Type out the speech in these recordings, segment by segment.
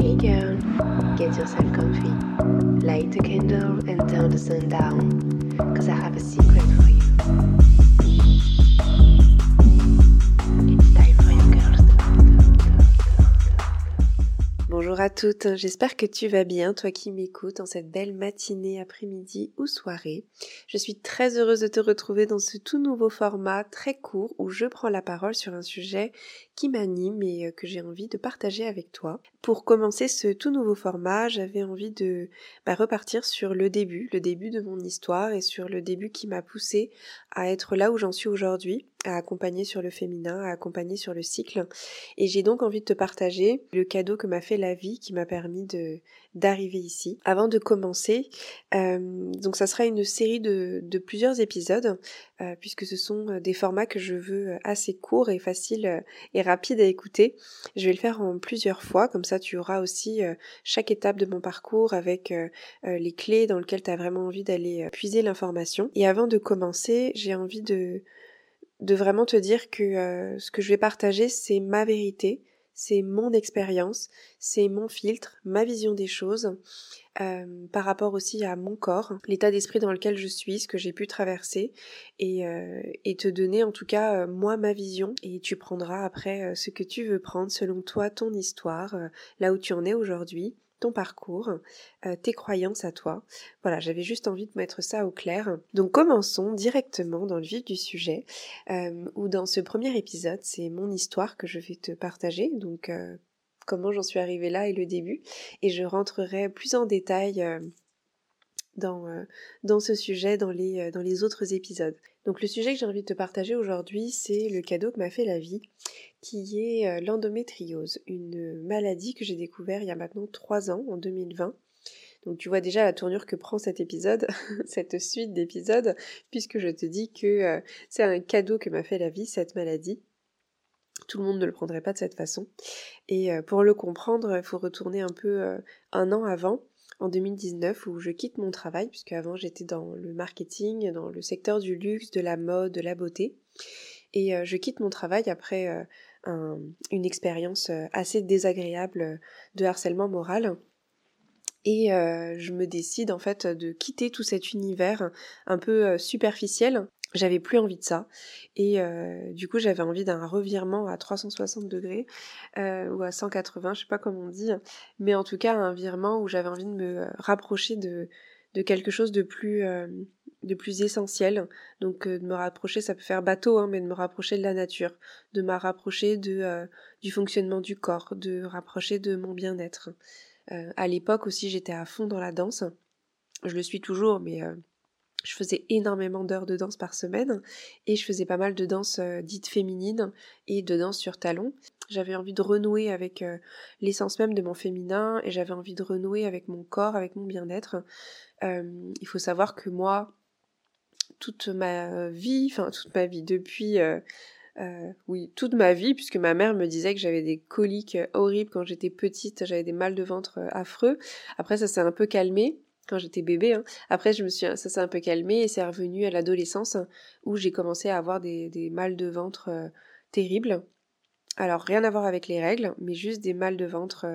Hey girl, get yourself comfy. Light a candle and turn the sun down. Cause I have a secret for you. Bonjour à toutes, j'espère que tu vas bien, toi qui m'écoutes en cette belle matinée, après-midi ou soirée. Je suis très heureuse de te retrouver dans ce tout nouveau format très court où je prends la parole sur un sujet qui m'anime et euh, que j'ai envie de partager avec toi. Pour commencer ce tout nouveau format, j'avais envie de bah, repartir sur le début, le début de mon histoire et sur le début qui m'a poussé à être là où j'en suis aujourd'hui, à accompagner sur le féminin, à accompagner sur le cycle. Et j'ai donc envie de te partager le cadeau que m'a fait la vie qui m'a permis de d'arriver ici. Avant de commencer, euh, donc ça sera une série de, de plusieurs épisodes, euh, puisque ce sont euh, des formats que je veux assez courts et faciles et rapides à écouter. Je vais le faire en plusieurs fois, comme ça tu auras aussi chaque étape de mon parcours avec les clés dans lesquelles tu as vraiment envie d'aller puiser l'information. Et avant de commencer, j'ai envie de de vraiment te dire que ce que je vais partager, c'est ma vérité, c'est mon expérience, c'est mon filtre, ma vision des choses, euh, par rapport aussi à mon corps, l'état d'esprit dans lequel je suis, ce que j'ai pu traverser, et, euh, et, te donner en tout cas euh, moi ma vision, et tu prendras après ce que tu veux prendre selon toi, ton histoire, là où tu en es aujourd'hui, ton parcours, euh, tes croyances à toi. Voilà, j'avais juste envie de mettre ça au clair. Donc commençons directement dans le vif du sujet, euh, où dans ce premier épisode, c'est mon histoire que je vais te partager, donc euh, comment j'en suis arrivée là et le début, et je rentrerai plus en détail dans, dans ce sujet dans les, dans les autres épisodes. Donc le sujet que j'ai envie de te partager aujourd'hui, c'est le cadeau que m'a fait la vie qui est euh, l'endométriose, une maladie que j'ai découvert il y a maintenant trois ans, en 2020. Donc tu vois déjà la tournure que prend cet épisode, cette suite d'épisodes, puisque je te dis que euh, c'est un cadeau que m'a fait la vie, cette maladie. Tout le monde ne le prendrait pas de cette façon. Et euh, pour le comprendre, il faut retourner un peu un an avant, en 2019, où je quitte mon travail, puisque avant j'étais dans le marketing, dans le secteur du luxe, de la mode, de la beauté. Et je quitte mon travail après une expérience euh, assez désagréable euh, de harcèlement moral. Et euh, je me décide en fait de quitter tout cet univers un peu superficiel. J'avais plus envie de ça. Et du coup, j'avais envie d'un revirement à 360 degrés ou à 180, je sais pas comment on dit. Mais en tout cas, un virement où j'avais envie de me rapprocher de, de quelque chose de plus de plus essentiel. Donc euh, de me rapprocher, ça peut faire bateau, hein, mais de me rapprocher de la nature, de me rapprocher de, euh, du fonctionnement du corps, de rapprocher de mon bien-être. Euh, à l'époque aussi, j'étais à fond dans la danse. Je le suis toujours, mais je faisais énormément d'heures de danse par semaine et je faisais pas mal de danse dites féminines et de danse sur talons. J'avais envie de renouer avec l'essence même de mon féminin et j'avais envie de renouer avec mon corps, avec mon bien-être. il faut savoir que moi, toute ma vie, enfin toute ma vie, depuis, euh, euh, oui, toute ma vie, puisque ma mère me disait que j'avais des coliques euh, horribles quand j'étais petite, j'avais des mal de ventre affreux. Après, ça s'est un peu calmé quand j'étais bébé. Hein. Après, je me suis, ça s'est un peu calmé et c'est revenu à l'adolescence où j'ai commencé à avoir des, des mal de ventre terribles. Alors rien à voir avec les règles, mais juste des mal de ventre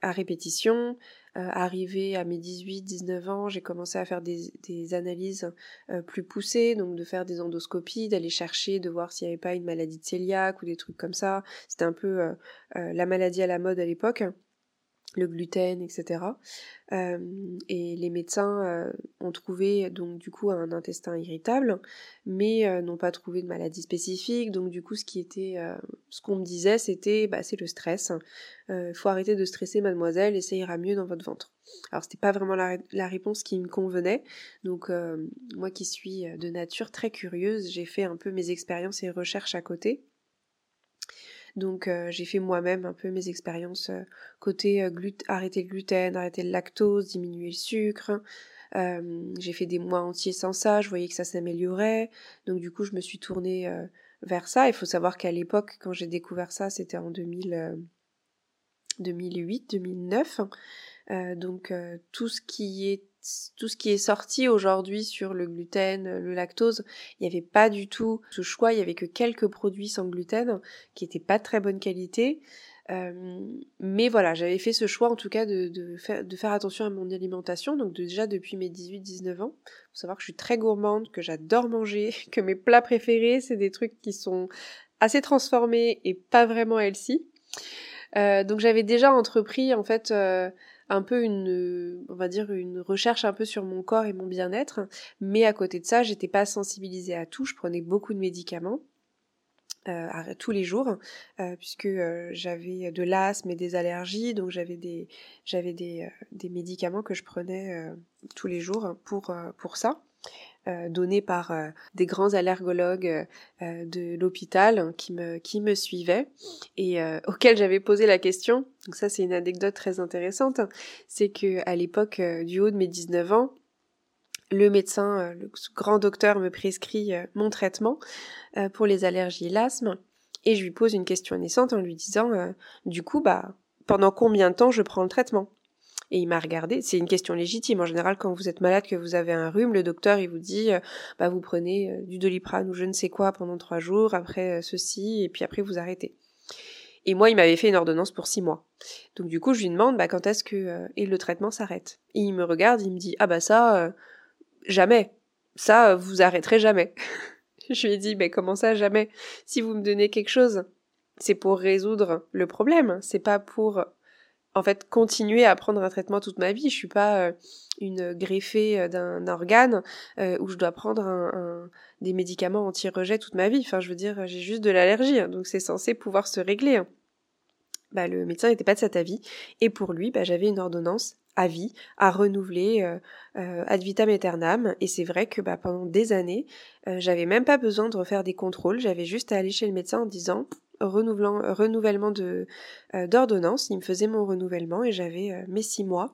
à répétition, euh, arrivé à mes 18-19 ans, j'ai commencé à faire des, analyses euh, plus poussées, donc de faire des endoscopies, d'aller chercher, de voir s'il n'y avait pas une maladie de cœliaque ou des trucs comme ça. C'était un peu euh, la maladie à la mode à l'époque le gluten, etc. Euh, et les médecins euh, ont trouvé donc du coup un intestin irritable, mais euh, n'ont pas trouvé de maladie spécifique. Donc du coup, ce qui était, ce qu'on me disait, c'était, bah, c'est le stress. Il faut arrêter de stresser, mademoiselle, et ça ira mieux dans votre ventre. Alors c'était pas vraiment la, la, réponse qui me convenait. Donc moi qui suis de nature très curieuse, j'ai fait un peu mes expériences et recherches à côté. Donc euh, j'ai fait moi-même un peu mes expériences euh, côté euh, arrêter le gluten, arrêter le lactose, diminuer le sucre. j'ai fait des mois entiers sans ça, je voyais que ça s'améliorait. Donc du coup je me suis tournée vers ça. Il faut savoir qu'à l'époque quand j'ai découvert ça c'était en 2000, 2008, 2009. donc tout ce qui est tout ce qui est sorti aujourd'hui sur le gluten, le lactose, il n'y avait pas du tout ce choix, il y avait que quelques produits sans gluten qui n'étaient pas de très bonne qualité. mais voilà, j'avais fait ce choix en tout cas de, faire, attention à mon alimentation, donc déjà depuis mes 18-19 ans. faut savoir que je suis très gourmande, que j'adore manger, que mes plats préférés, c'est des trucs qui sont assez transformés et pas vraiment healthy. Euh, donc j'avais déjà entrepris en fait euh, un peu une, on va dire une recherche un peu sur mon corps et mon bien-être, mais à côté de ça, j'étais pas sensibilisée à tout. Je prenais beaucoup de médicaments. Euh, tous les jours euh, puisque euh, j'avais de l'asthme et des allergies donc j'avais des j'avais des, des, médicaments que je prenais tous les jours pour pour ça donnés par des grands allergologues de l'hôpital qui me qui me suivaient et auxquels j'avais posé la question. Donc ça c'est une anecdote très intéressante c'est que à l'époque du haut de mes 19 ans le médecin, euh, le grand docteur me prescrit euh, mon traitement euh, pour les allergies et l'asthme et je lui pose une question naissante en lui disant du coup bah pendant combien de temps je prends le traitement? Et il m'a regardé, c'est une question légitime. En général, quand vous êtes malade, que vous avez un rhume, le docteur, il vous dit, bah, vous prenez du doliprane ou je ne sais quoi pendant trois jours, après ceci, et puis après vous arrêtez. Et moi, il m'avait fait une ordonnance pour six mois. Donc du coup, je lui demande, bah, quand est-ce que et le traitement s'arrête? Et il me regarde, il me dit, ah bah ça, jamais. Ça, vous arrêterez jamais. je lui ai dit, mais comment ça, jamais? Si vous me donnez quelque chose, c'est pour résoudre le problème. C'est pas pour, en fait, continuer à prendre un traitement toute ma vie. Je suis pas euh, une greffée euh, d'un organe euh, où je dois prendre un, des médicaments anti-rejet toute ma vie. Enfin, je veux dire, j'ai juste de l'allergie, hein, donc c'est censé pouvoir se régler. Hein. Bah, le médecin n'était pas de cet avis, et pour lui, bah, j'avais une ordonnance à vie, à renouveler euh, ad vitam aeternam. Et c'est vrai que bah, pendant des années, j'avais même pas besoin de refaire des contrôles, j'avais juste à aller chez le médecin en disant renouvellement de d'ordonnance. Il me faisait mon renouvellement et j'avais mes six mois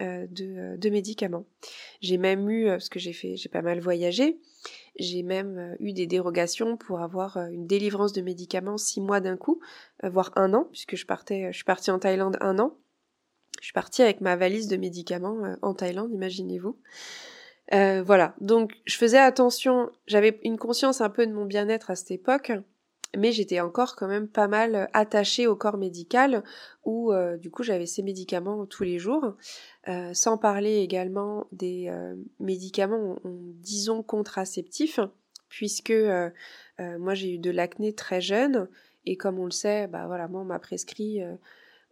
de, de, médicaments. J'ai même eu, parce que j'ai fait, j'ai pas mal voyagé, j'ai même eu des dérogations pour avoir une délivrance de médicaments six mois d'un coup, voire un an, puisque je partais, je suis partie en Thaïlande un an. Je suis partie avec ma valise de médicaments euh, en Thaïlande, imaginez-vous. Euh, voilà, donc je faisais attention, j'avais une conscience un peu de mon bien-être à cette époque, mais j'étais encore quand même pas mal attachée au corps médical, où euh, du coup j'avais ces médicaments tous les jours, sans parler également des médicaments, disons contraceptifs, puisque moi j'ai eu de l'acné très jeune, et comme on le sait, bah voilà, moi on m'a prescrit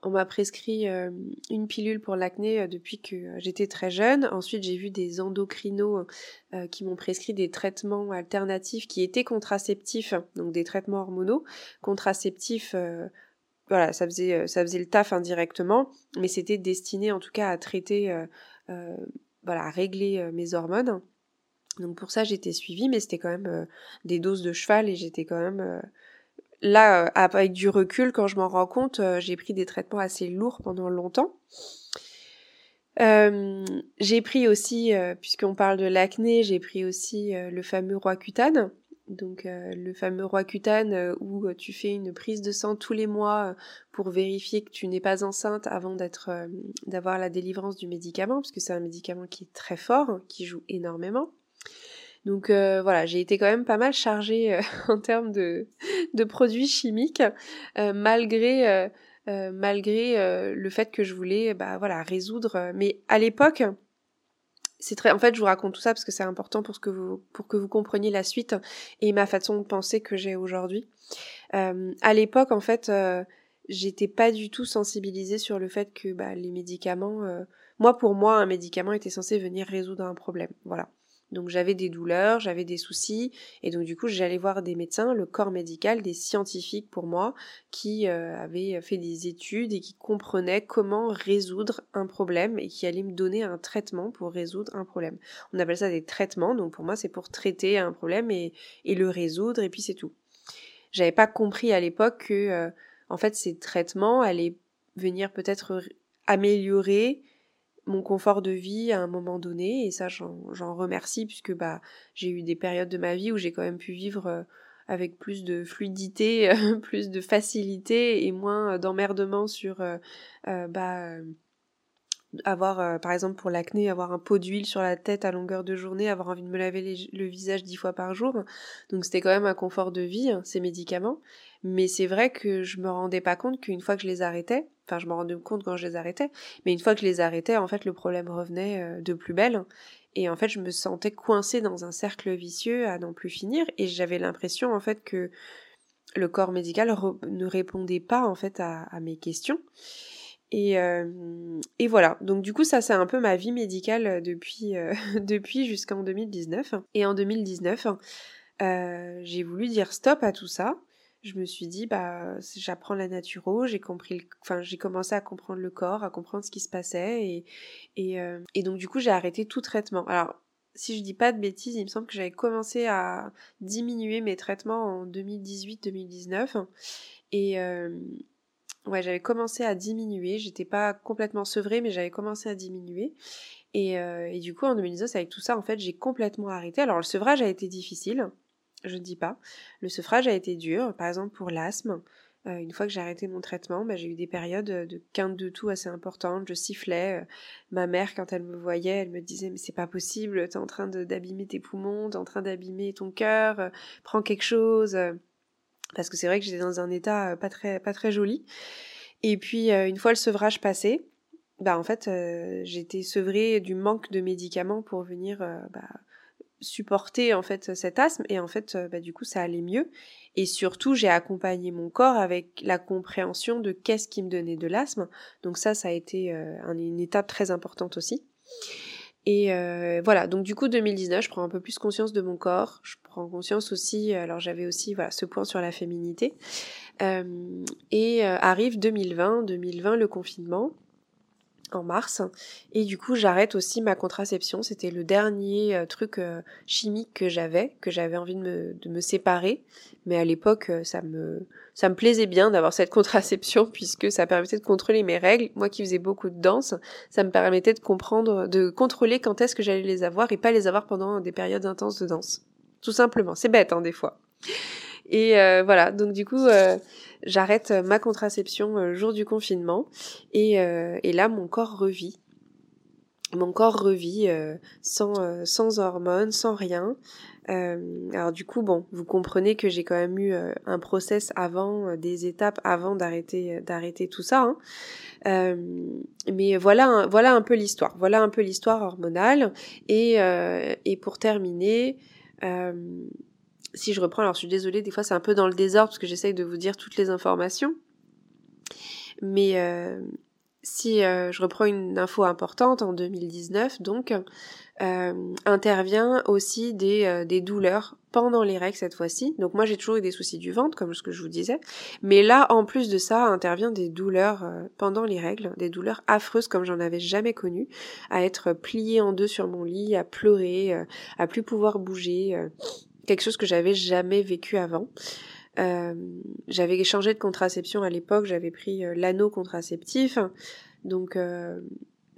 on m'a prescrit euh, une pilule pour l'acné euh, depuis que euh, j'étais très jeune. Ensuite, j'ai vu des endocrinos qui m'ont prescrit des traitements alternatifs qui étaient contraceptifs, donc des traitements hormonaux. Contraceptifs, voilà, ça faisait, ça faisait le taf indirectement, mais c'était destiné en tout cas à traiter, voilà, à régler mes hormones. Donc pour ça, j'étais suivie, mais c'était quand même des doses de cheval et j'étais quand même là, euh, avec du recul, quand je m'en rends compte, euh, j'ai pris des traitements assez lourds pendant longtemps. Euh, j'ai pris aussi, puisqu'on parle de l'acné, j'ai pris aussi le fameux Roaccutane. Donc le fameux Roaccutane où tu fais une prise de sang tous les mois pour vérifier que tu n'es pas enceinte avant d'avoir la délivrance du médicament, parce que c'est un médicament qui est très fort, qui joue énormément. Donc euh, voilà, j'ai été quand même pas mal chargée euh, en termes de, produits chimiques, euh, malgré malgré le fait que je voulais bah voilà résoudre. Mais à l'époque, c'est très en fait je vous raconte tout ça parce que c'est important pour que vous pour que vous compreniez la suite et ma façon de penser que j'ai aujourd'hui. à l'époque en fait j'étais pas du tout sensibilisée sur le fait que bah, les médicaments moi pour moi un médicament était censé venir résoudre un problème voilà donc j'avais des douleurs, j'avais des soucis, et donc du coup j'allais voir des médecins, le corps médical, des scientifiques pour moi, qui euh, avaient fait des études et qui comprenaient comment résoudre un problème et qui allaient me donner un traitement pour résoudre un problème. On appelle ça des traitements, donc pour moi c'est pour traiter un problème et, le résoudre, et puis c'est tout. J'avais pas compris à l'époque que euh, en fait ces traitements allaient venir peut-être améliorer mon confort de vie à un moment donné et ça j'en remercie puisque bah j'ai eu des périodes de ma vie où j'ai quand même pu vivre euh, avec plus de fluidité, plus de facilité et moins d'emmerdement sur euh, euh, bah avoir, par exemple pour l'acné, avoir un pot d'huile sur la tête à longueur de journée, avoir envie de me laver le visage dix fois par jour. Donc c'était quand même un confort de vie, hein, ces médicaments. Mais c'est vrai que je me rendais pas compte qu'une fois que je les arrêtais, enfin je me rendais compte quand je les arrêtais, mais une fois que je les arrêtais, en fait le problème revenait de plus belle. Et en fait, je me sentais coincée dans un cercle vicieux à n'en plus finir. Et j'avais l'impression, en fait, que le corps médical ne répondait pas, en fait, à, mes questions. Et, euh, et, voilà. Donc, du coup, ça, c'est un peu ma vie médicale depuis, euh, depuis jusqu'en 2019. Et en 2019, euh, j'ai voulu dire stop à tout ça je me suis dit bah j'apprends la naturo, j'ai compris enfin j'ai commencé à comprendre le corps, à comprendre ce qui se passait et et, euh, donc du coup j'ai arrêté tout traitement. Alors si je dis pas de bêtises, il me semble que j'avais commencé à diminuer mes traitements en 2018-2019 et euh, ouais j'avais commencé à diminuer. J'étais pas complètement sevrée mais j'avais commencé à diminuer. Et, euh, et, du coup, en 2019, avec tout ça, en fait, j'ai complètement arrêté. Alors, le sevrage a été difficile je ne dis pas. Le sevrage a été dur, par exemple pour l'asthme. Euh, une fois que j'ai arrêté mon traitement, bah, j'ai eu des périodes de quinte de tout assez importantes. Je sifflais. Euh, ma mère, quand elle me voyait, elle me disait mais c'est pas possible, t'es en train d'abîmer tes poumons, t'es en train d'abîmer ton cœur, prends quelque chose. Parce que c'est vrai que j'étais dans un état pas très pas très joli. Et puis une fois le sevrage passé, bah en fait j'ai été sevrée du manque de médicaments pour venir bah, supporter en fait cet asthme. Et en fait euh, bah, du coup ça allait mieux. Et surtout j'ai accompagné mon corps avec la compréhension de qu'est-ce qui me donnait de l'asthme. Donc ça ça a été euh, une étape très importante aussi et euh, voilà. Donc du coup 2019 je prends un peu plus conscience de mon corps. Je prends conscience aussi alors j'avais aussi voilà ce point sur la féminité. Et arrive 2020 2020 le confinement en mars. Et du coup, j'arrête aussi ma contraception. C'était le dernier euh, truc euh, chimique que j'avais, que j'avais envie de me, de me, séparer. Mais à l'époque, euh, ça me, ça me plaisait bien d'avoir cette contraception puisque ça permettait de contrôler mes règles. Moi qui faisais beaucoup de danse, ça me permettait de comprendre, de contrôler quand est-ce que j'allais les avoir et pas les avoir pendant des périodes intenses de danse. Tout simplement. C'est bête, hein, des fois. Et voilà. Donc du coup, j'arrête euh, ma contraception le euh, jour du confinement et, euh, et là mon corps revit. Mon corps revit sans, sans hormones, sans rien. alors du coup, bon, vous comprenez que j'ai quand même eu un process avant, des étapes avant d'arrêter d'arrêter tout ça. Hein. mais voilà, voilà un peu l'histoire. Voilà un peu l'histoire hormonale. Et, et pour terminer, si je reprends, alors je suis désolée, des fois c'est un peu dans le désordre parce que j'essaye de vous dire toutes les informations. Mais euh, si euh, je reprends une info importante, en 2019, donc, euh, intervient aussi des, des douleurs pendant les règles cette fois-ci. Donc moi j'ai toujours eu des soucis du ventre, comme ce que je vous disais. Mais là, en plus de ça, intervient des douleurs pendant les règles, des douleurs affreuses comme j'en avais jamais connu, à être pliée en deux sur mon lit, à pleurer, à plus pouvoir bouger quelque chose que j'avais jamais vécu avant. Euh, j'avais changé de contraception à l'époque, j'avais pris euh, l'anneau contraceptif, donc euh,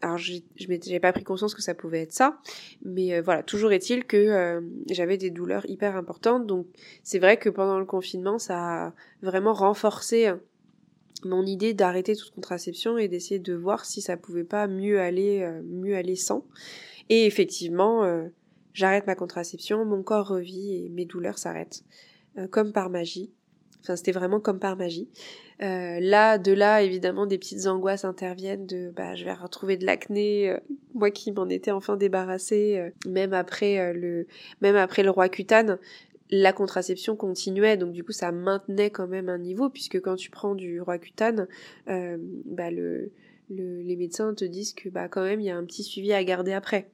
alors je n'avais pas pris conscience que ça pouvait être ça, mais voilà, toujours est-il que j'avais des douleurs hyper importantes, donc c'est vrai que pendant le confinement, ça a vraiment renforcé mon idée d'arrêter toute contraception et d'essayer de voir si ça pouvait pas mieux aller, mieux aller sans. Et effectivement, J'arrête ma contraception, mon corps revit et mes douleurs s'arrêtent. Euh, comme par magie. Enfin, c'était vraiment comme par magie. Euh, là, de là, évidemment, des petites angoisses interviennent de bah, je vais retrouver de l'acné, euh, moi qui m'en étais enfin débarrassée, même après le même après le roi cutane, la contraception continuait, donc du coup ça maintenait quand même un niveau, puisque quand tu prends du roi cutane, bah le, les médecins te disent que bah quand même il y a un petit suivi à garder après.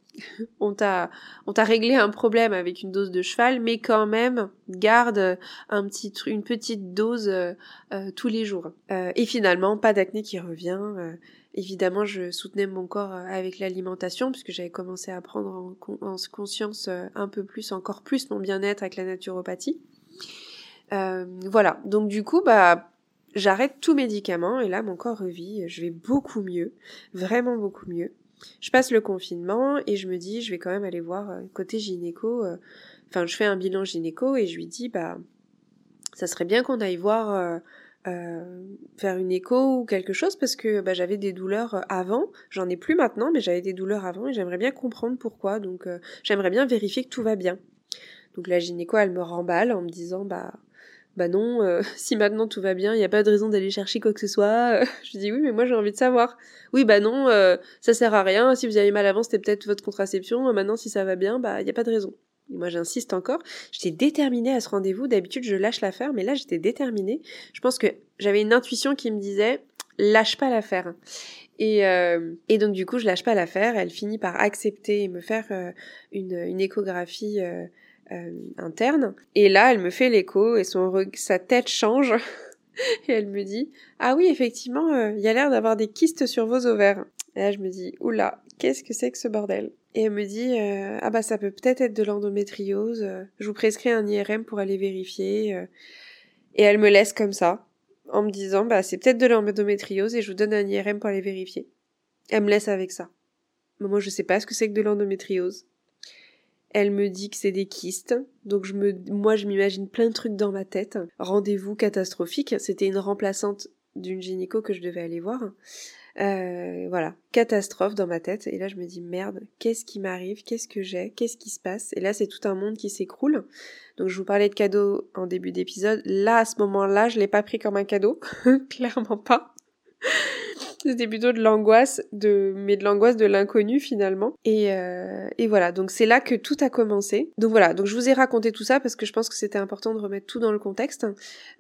On t'a on t'a réglé un problème avec une dose de cheval, mais quand même garde un petit une petite dose euh, euh, tous les jours. Euh, et finalement pas d'acné qui revient. évidemment je soutenais mon corps avec l'alimentation puisque j'avais commencé à prendre en, conscience un peu plus encore plus mon bien-être avec la naturopathie. voilà donc du coup bah j'arrête tout médicament et là mon corps revit, je vais beaucoup mieux, vraiment beaucoup mieux. Je passe le confinement et je me dis je vais quand même aller voir euh, côté gynéco, euh, enfin je fais un bilan gynéco et je lui dis bah ça serait bien qu'on aille voir faire une écho ou quelque chose parce que bah, j'avais des douleurs avant. J'en ai plus maintenant, mais j'avais des douleurs avant et j'aimerais bien comprendre pourquoi. Donc j'aimerais bien vérifier que tout va bien. Donc la gynéco, elle me remballe en me disant bah bah non, euh, si maintenant tout va bien, il n'y a pas de raison d'aller chercher quoi que ce soit. je dis oui, mais moi j'ai envie de savoir. Oui, bah non, euh, ça sert à rien. Si vous avez mal avant, c'était peut-être votre contraception. Maintenant, si ça va bien, bah il n'y a pas de raison. Et moi j'insiste encore. J'étais déterminée à ce rendez-vous. D'habitude, je lâche l'affaire, mais là j'étais déterminée. Je pense que j'avais une intuition qui me disait lâche pas l'affaire. Et, euh, donc du coup, je lâche pas l'affaire. Elle finit par accepter et me faire une, échographie euh, interne. Et là, elle me fait l'écho et son sa tête change. et elle me dit Ah oui, effectivement, euh, il y a l'air d'avoir des kystes sur vos ovaires. Et là, je me dis Oula, qu'est-ce que c'est que ce bordel? Et elle me dit euh, Ah bah, ça peut peut-être être de l'endométriose. Je vous prescris un IRM pour aller vérifier. Et elle me laisse comme ça, en me disant Bah, c'est peut-être de l'endométriose et je vous donne un IRM pour aller vérifier. Elle me laisse avec ça. Mais moi, je sais pas ce que c'est que de l'endométriose. Elle me dit que c'est des kystes. Donc je me, moi je m'imagine plein de trucs dans ma tête. Rendez-vous catastrophique. C'était une remplaçante d'une gynéco que je devais aller voir. Euh, voilà, catastrophe dans ma tête. Et là, je me dis merde, qu'est-ce qui m'arrive? Qu'est-ce que j'ai? Qu'est-ce qui se passe? Et là, c'est tout un monde qui s'écroule. Donc, je vous parlais de cadeau en début d'épisode. Là, à ce moment-là, je l'ai pas pris comme un cadeau, clairement pas. C'était plutôt de l'angoisse, de mais de l'angoisse de l'inconnu finalement. Et, euh, et voilà, donc c'est là que tout a commencé. Donc voilà, donc je vous ai raconté tout ça parce que je pense que c'était important de remettre tout dans le contexte,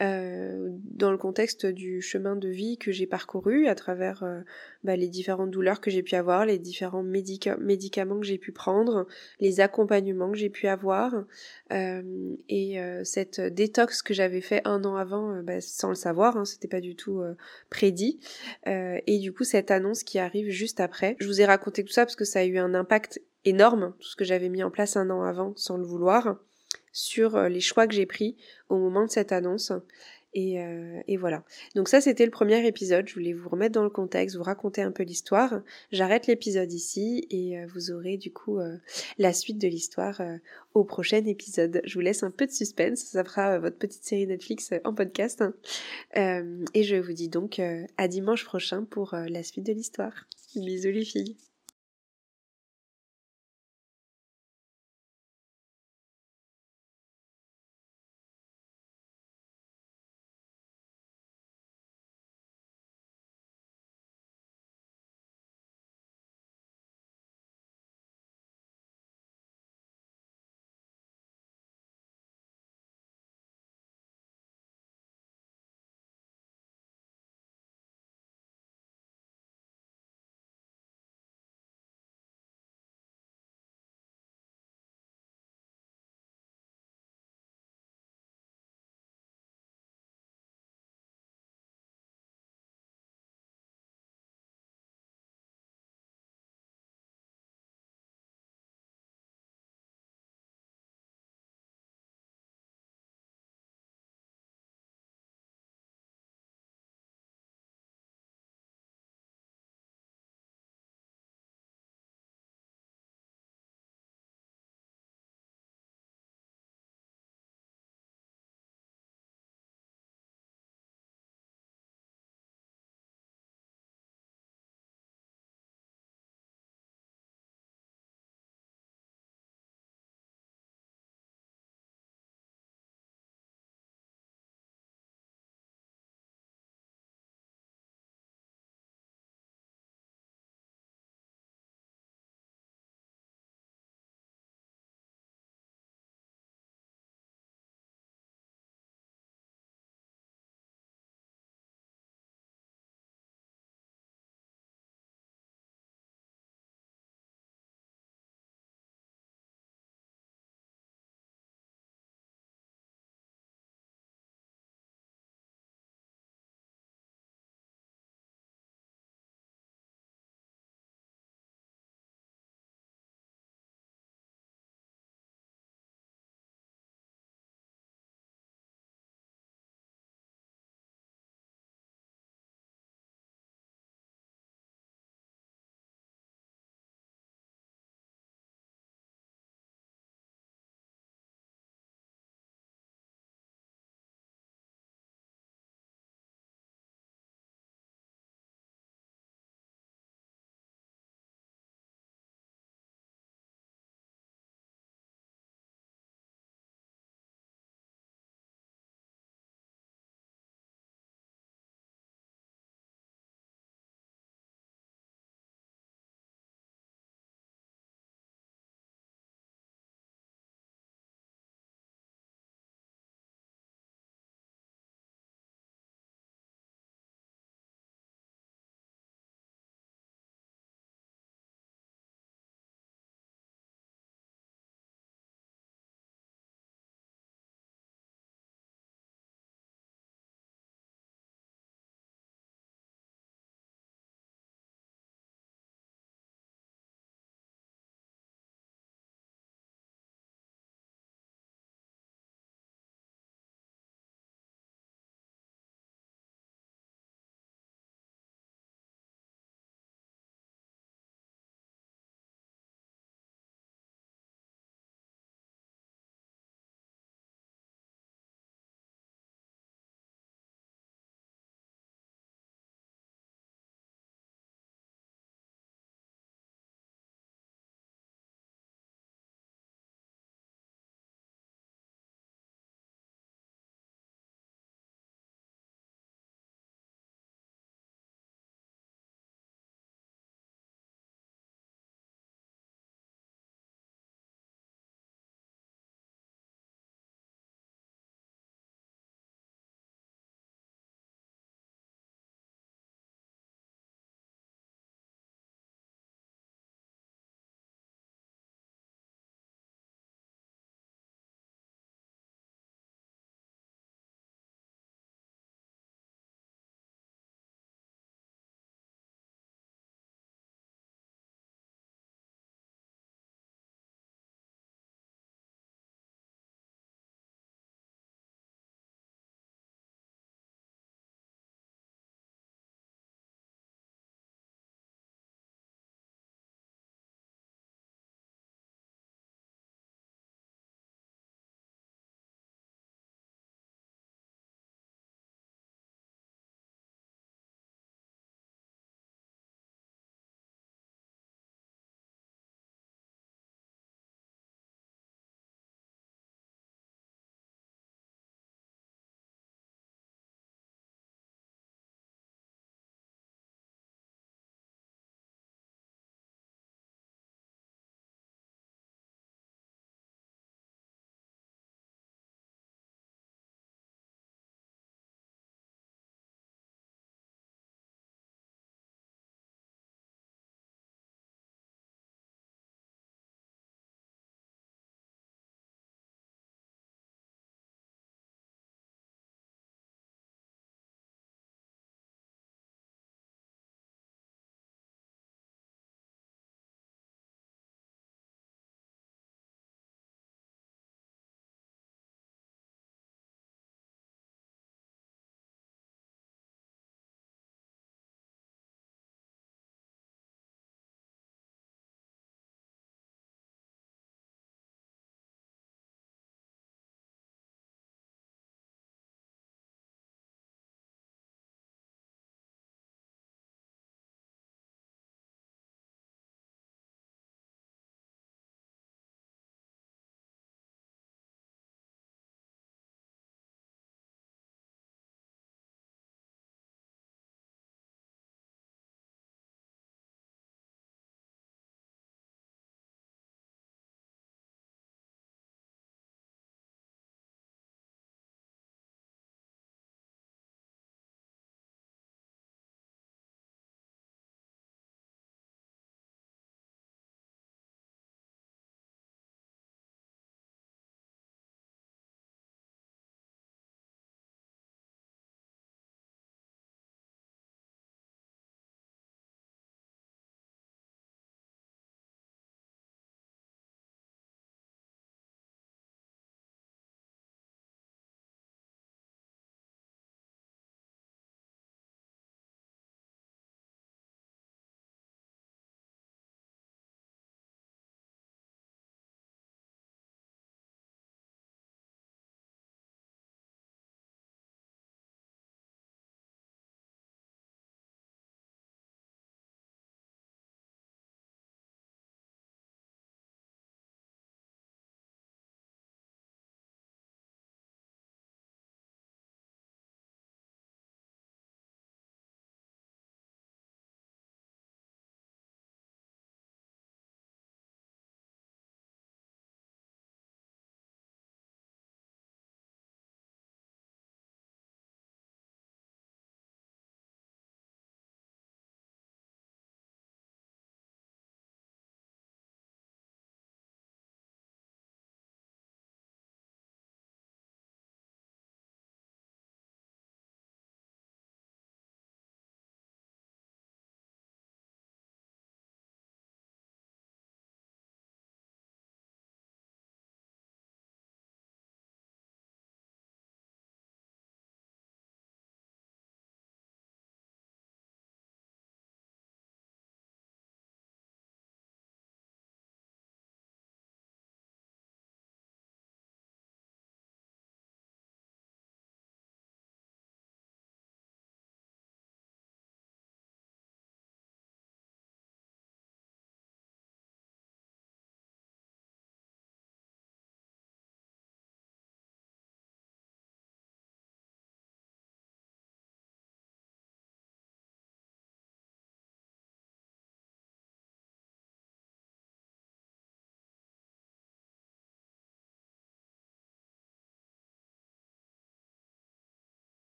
euh, dans le contexte du chemin de vie que j'ai parcouru à travers euh, bah, les différentes douleurs que j'ai pu avoir, les différents médicaments que j'ai pu prendre, les accompagnements que j'ai pu avoir, euh, et euh, cette détox que j'avais fait un an avant, bah, sans le savoir, hein, c'était pas du tout prédit, du coup cette annonce qui arrive juste après. Je vous ai raconté tout ça parce que ça a eu un impact énorme, tout ce que j'avais mis en place un an avant sans le vouloir, sur les choix que j'ai pris au moment de cette annonce. Et, euh, et, voilà. Donc ça, c'était le premier épisode. Je voulais vous remettre dans le contexte, vous raconter un peu l'histoire. J'arrête l'épisode ici et euh, vous aurez du coup euh, la suite de l'histoire au prochain épisode. Je vous laisse un peu de suspense. Ça fera votre petite série Netflix en podcast. et je vous dis donc à dimanche prochain pour la suite de l'histoire. Bisous les filles.